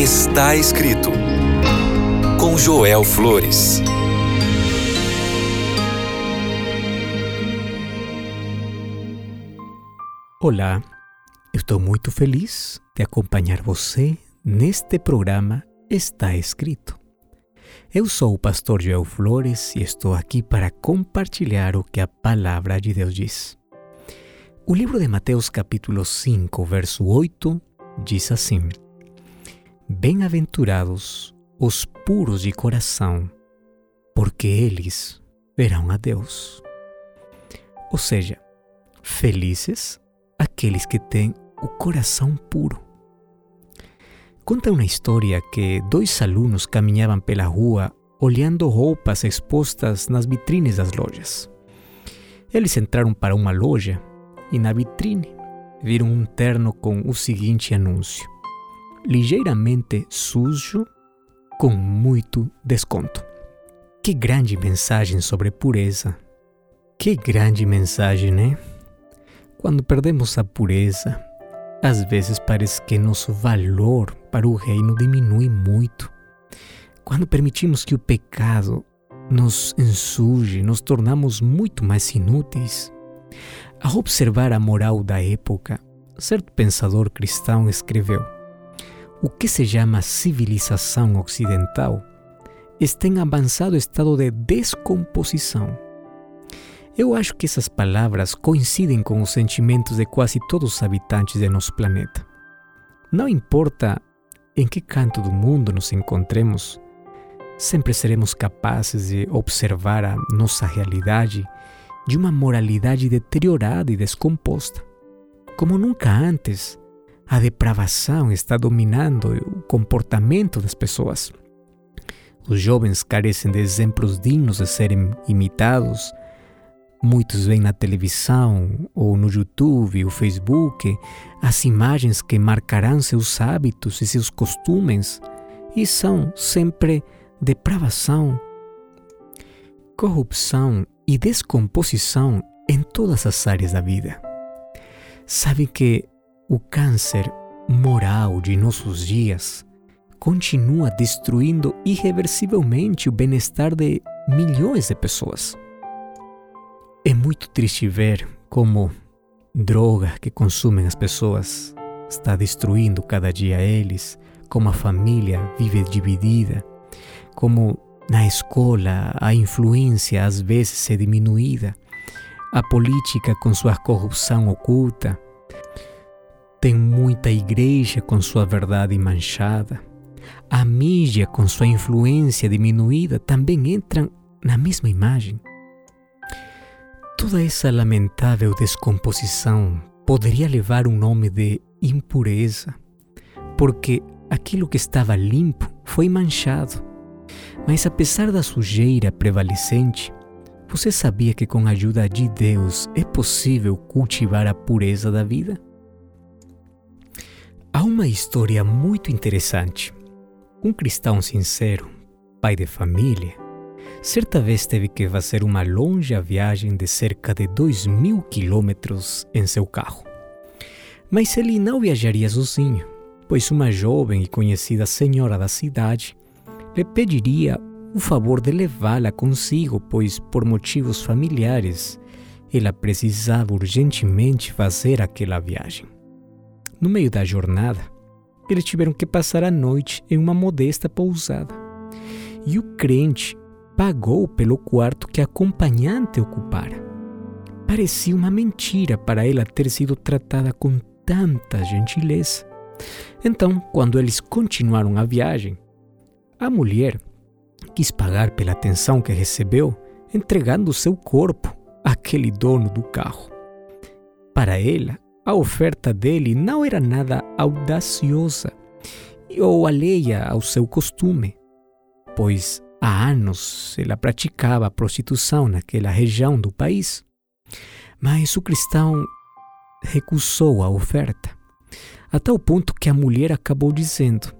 Está escrito com Joel Flores. Olá, estou muito feliz de acompanhar você neste programa Está Escrito. Eu sou o pastor Joel Flores e estou aqui para compartilhar o que a palavra de Deus diz. O livro de Mateus, capítulo 5, verso 8, diz assim: Bem-aventurados os puros de coração, porque eles verão a Deus. Ou seja, felizes aqueles que têm o coração puro. Conta uma história que dois alunos caminhavam pela rua olhando roupas expostas nas vitrines das lojas. Eles entraram para uma loja e na vitrine viram um terno com o seguinte anúncio: ligeiramente sujo com muito desconto. Que grande mensagem sobre pureza! Que grande mensagem, né? Quando perdemos a pureza, às vezes parece que nosso valor para o reino diminui muito. Quando permitimos que o pecado nos ensuje, nos tornamos muito mais inúteis. Ao observar a moral da época, certo pensador cristão escreveu: O que se chama civilização ocidental está em avançado estado de descomposição eu acho que essas palavras coincidem com os sentimentos de quase todos os habitantes de nosso planeta. Não importa em que canto do mundo nos encontremos, sempre seremos capazes de observar a nossa realidade de uma moralidade deteriorada e descomposta. Como nunca antes, a depravação está dominando o comportamento das pessoas. Os jovens carecem de exemplos dignos de serem imitados Muitos veem na televisão ou no YouTube ou Facebook as imagens que marcarão seus hábitos e seus costumes e são sempre depravação, corrupção e descomposição em todas as áreas da vida. Sabe que o câncer moral de nossos dias continua destruindo irreversivelmente o bem-estar de milhões de pessoas. É muito triste ver como droga que consumem as pessoas está destruindo cada dia eles, como a família vive dividida, como na escola a influência às vezes é diminuída, a política com sua corrupção oculta, tem muita igreja com sua verdade manchada, a mídia com sua influência diminuída também entram na mesma imagem. Toda essa lamentável descomposição poderia levar um nome de impureza, porque aquilo que estava limpo foi manchado. Mas apesar da sujeira prevalecente, você sabia que com a ajuda de Deus é possível cultivar a pureza da vida? Há uma história muito interessante. Um cristão sincero, pai de família, certa vez teve que fazer uma longa viagem de cerca de 2 mil quilômetros em seu carro. Mas ele não viajaria sozinho, pois uma jovem e conhecida senhora da cidade lhe pediria o favor de levá-la consigo, pois por motivos familiares ela precisava urgentemente fazer aquela viagem. No meio da jornada, eles tiveram que passar a noite em uma modesta pousada. E o crente pagou pelo quarto que a acompanhante ocupara. Parecia uma mentira para ela ter sido tratada com tanta gentileza. Então, quando eles continuaram a viagem, a mulher quis pagar pela atenção que recebeu, entregando seu corpo àquele dono do carro. Para ela, a oferta dele não era nada audaciosa ou alheia ao seu costume, pois Há anos ela praticava a prostituição naquela região do país, mas o cristão recusou a oferta, a tal ponto que a mulher acabou dizendo: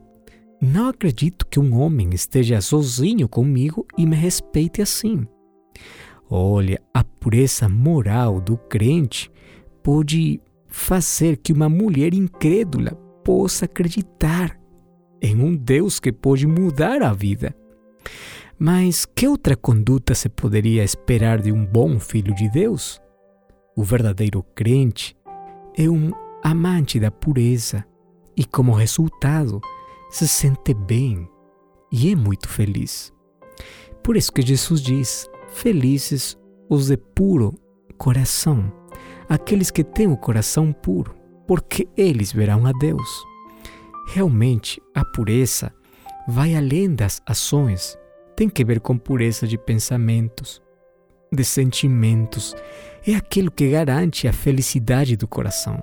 Não acredito que um homem esteja sozinho comigo e me respeite assim. Olha, a pureza moral do crente pode fazer que uma mulher incrédula possa acreditar em um Deus que pode mudar a vida. Mas que outra conduta se poderia esperar de um bom filho de Deus? O verdadeiro crente é um amante da pureza e, como resultado, se sente bem e é muito feliz. Por isso que Jesus diz: Felizes os de puro coração, aqueles que têm o coração puro, porque eles verão a Deus. Realmente, a pureza vai além das ações, tem que ver com pureza de pensamentos, de sentimentos, é aquilo que garante a felicidade do coração.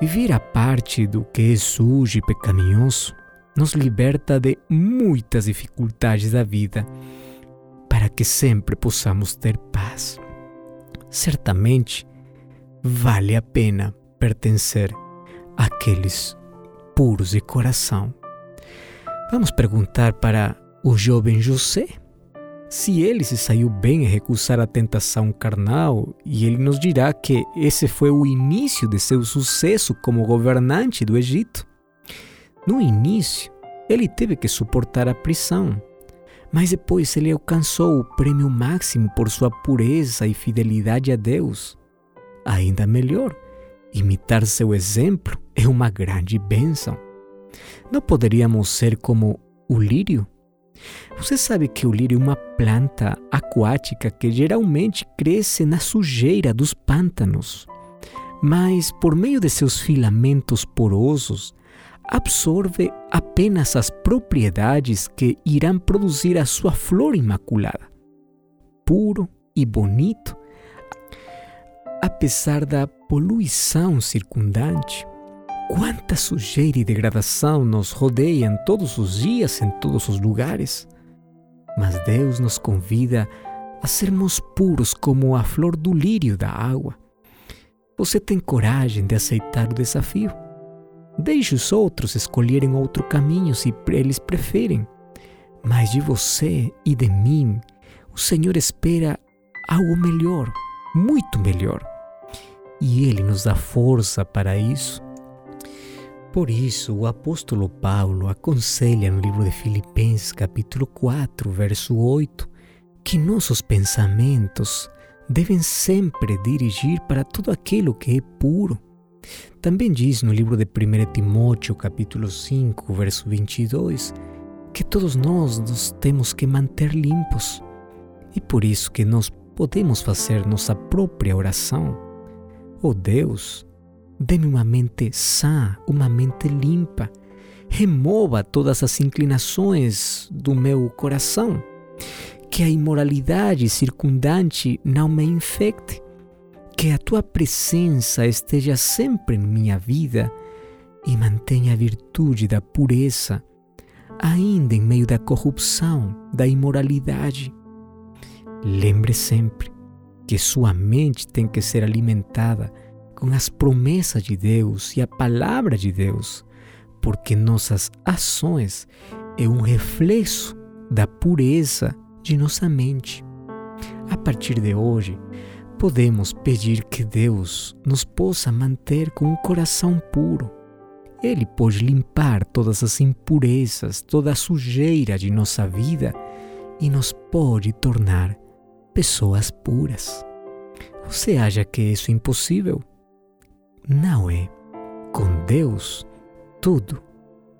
Viver a parte do que é sujo e pecaminoso nos liberta de muitas dificuldades da vida para que sempre possamos ter paz. Certamente vale a pena pertencer àqueles puros de coração. Vamos perguntar para o jovem José se ele se saiu bem em recusar a tentação carnal, e ele nos dirá que esse foi o início de seu sucesso como governante do Egito. No início, ele teve que suportar a prisão, mas depois ele alcançou o prêmio máximo por sua pureza e fidelidade a Deus. Ainda melhor, imitar seu exemplo é uma grande bênção. Não poderíamos ser como o lírio? Você sabe que o lírio é uma planta aquática que geralmente cresce na sujeira dos pântanos, mas por meio de seus filamentos porosos, absorve apenas as propriedades que irão produzir a sua flor imaculada. Puro e bonito, apesar da poluição circundante, quanta sujeira e degradação nos rodeiam todos os dias em todos os lugares. Mas Deus nos convida a sermos puros como a flor do lírio da água. Você tem coragem de aceitar o desafio? Deixe os outros escolherem outro caminho se eles preferem. Mas de você e de mim, o Senhor espera algo melhor, muito melhor. E Ele nos dá força para isso. Por isso, o apóstolo Paulo aconselha no livro de Filipenses, capítulo 4, verso 8, que nossos pensamentos devem sempre dirigir para tudo aquilo que é puro, também diz no livro de 1 Timóteo, capítulo 5, verso 22, que todos nós nos temos que manter limpos. E por isso que nós podemos fazer nossa própria oração. Oh Deus, dê-me uma mente sã, uma mente limpa. Remova todas as inclinações do meu coração. Que a imoralidade circundante não me infecte que a tua presença esteja sempre em minha vida e mantenha a virtude da pureza, ainda em meio da corrupção, da imoralidade. Lembre sempre que sua mente tem que ser alimentada com as promessas de Deus e a palavra de Deus, porque nossas ações é um reflexo da pureza de nossa mente. A partir de hoje, podemos pedir que Deus nos possa manter com um coração puro. Ele pode limpar todas as impurezas, toda a sujeira de nossa vida e nos pode tornar pessoas puras. Você acha que isso é impossível? Não é. Com Deus, tudo,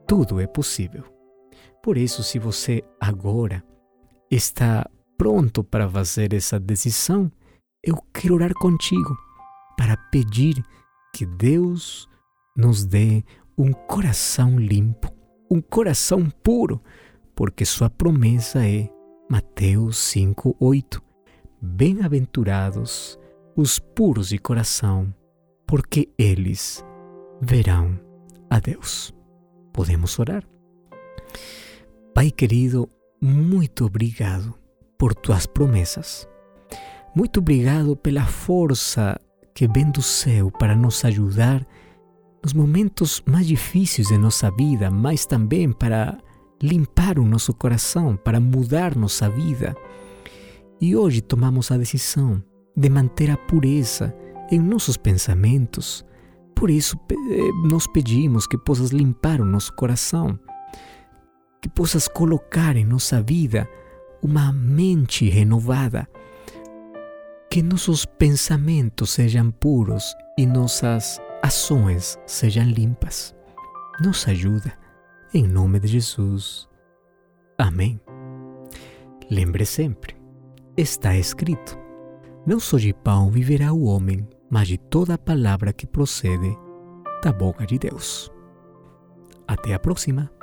tudo é possível. Por isso, se você agora está pronto para fazer essa decisão, eu quero orar contigo para pedir que Deus nos dê um coração limpo, um coração puro, porque sua promessa é Mateus 5:8. Bem-aventurados os puros de coração, porque eles verão a Deus. Podemos orar? Pai querido, muito obrigado por tuas promessas. Muito obrigado pela força que vem do céu para nos ajudar nos momentos mais difíceis de nossa vida, mas também para limpar o nosso coração, para mudar nossa vida. E hoje tomamos a decisão de manter a pureza em nossos pensamentos. Por isso, eh, nós pedimos que possas limpar o nosso coração, que possas colocar em nossa vida uma mente renovada, que nossos pensamentos sejam puros e nossas ações sejam limpas. Nos ajuda, em nome de Jesus. Amém. Lembre sempre, está escrito: Não só de pão viverá o homem, mas de toda palavra que procede da boca de Deus. Até a próxima!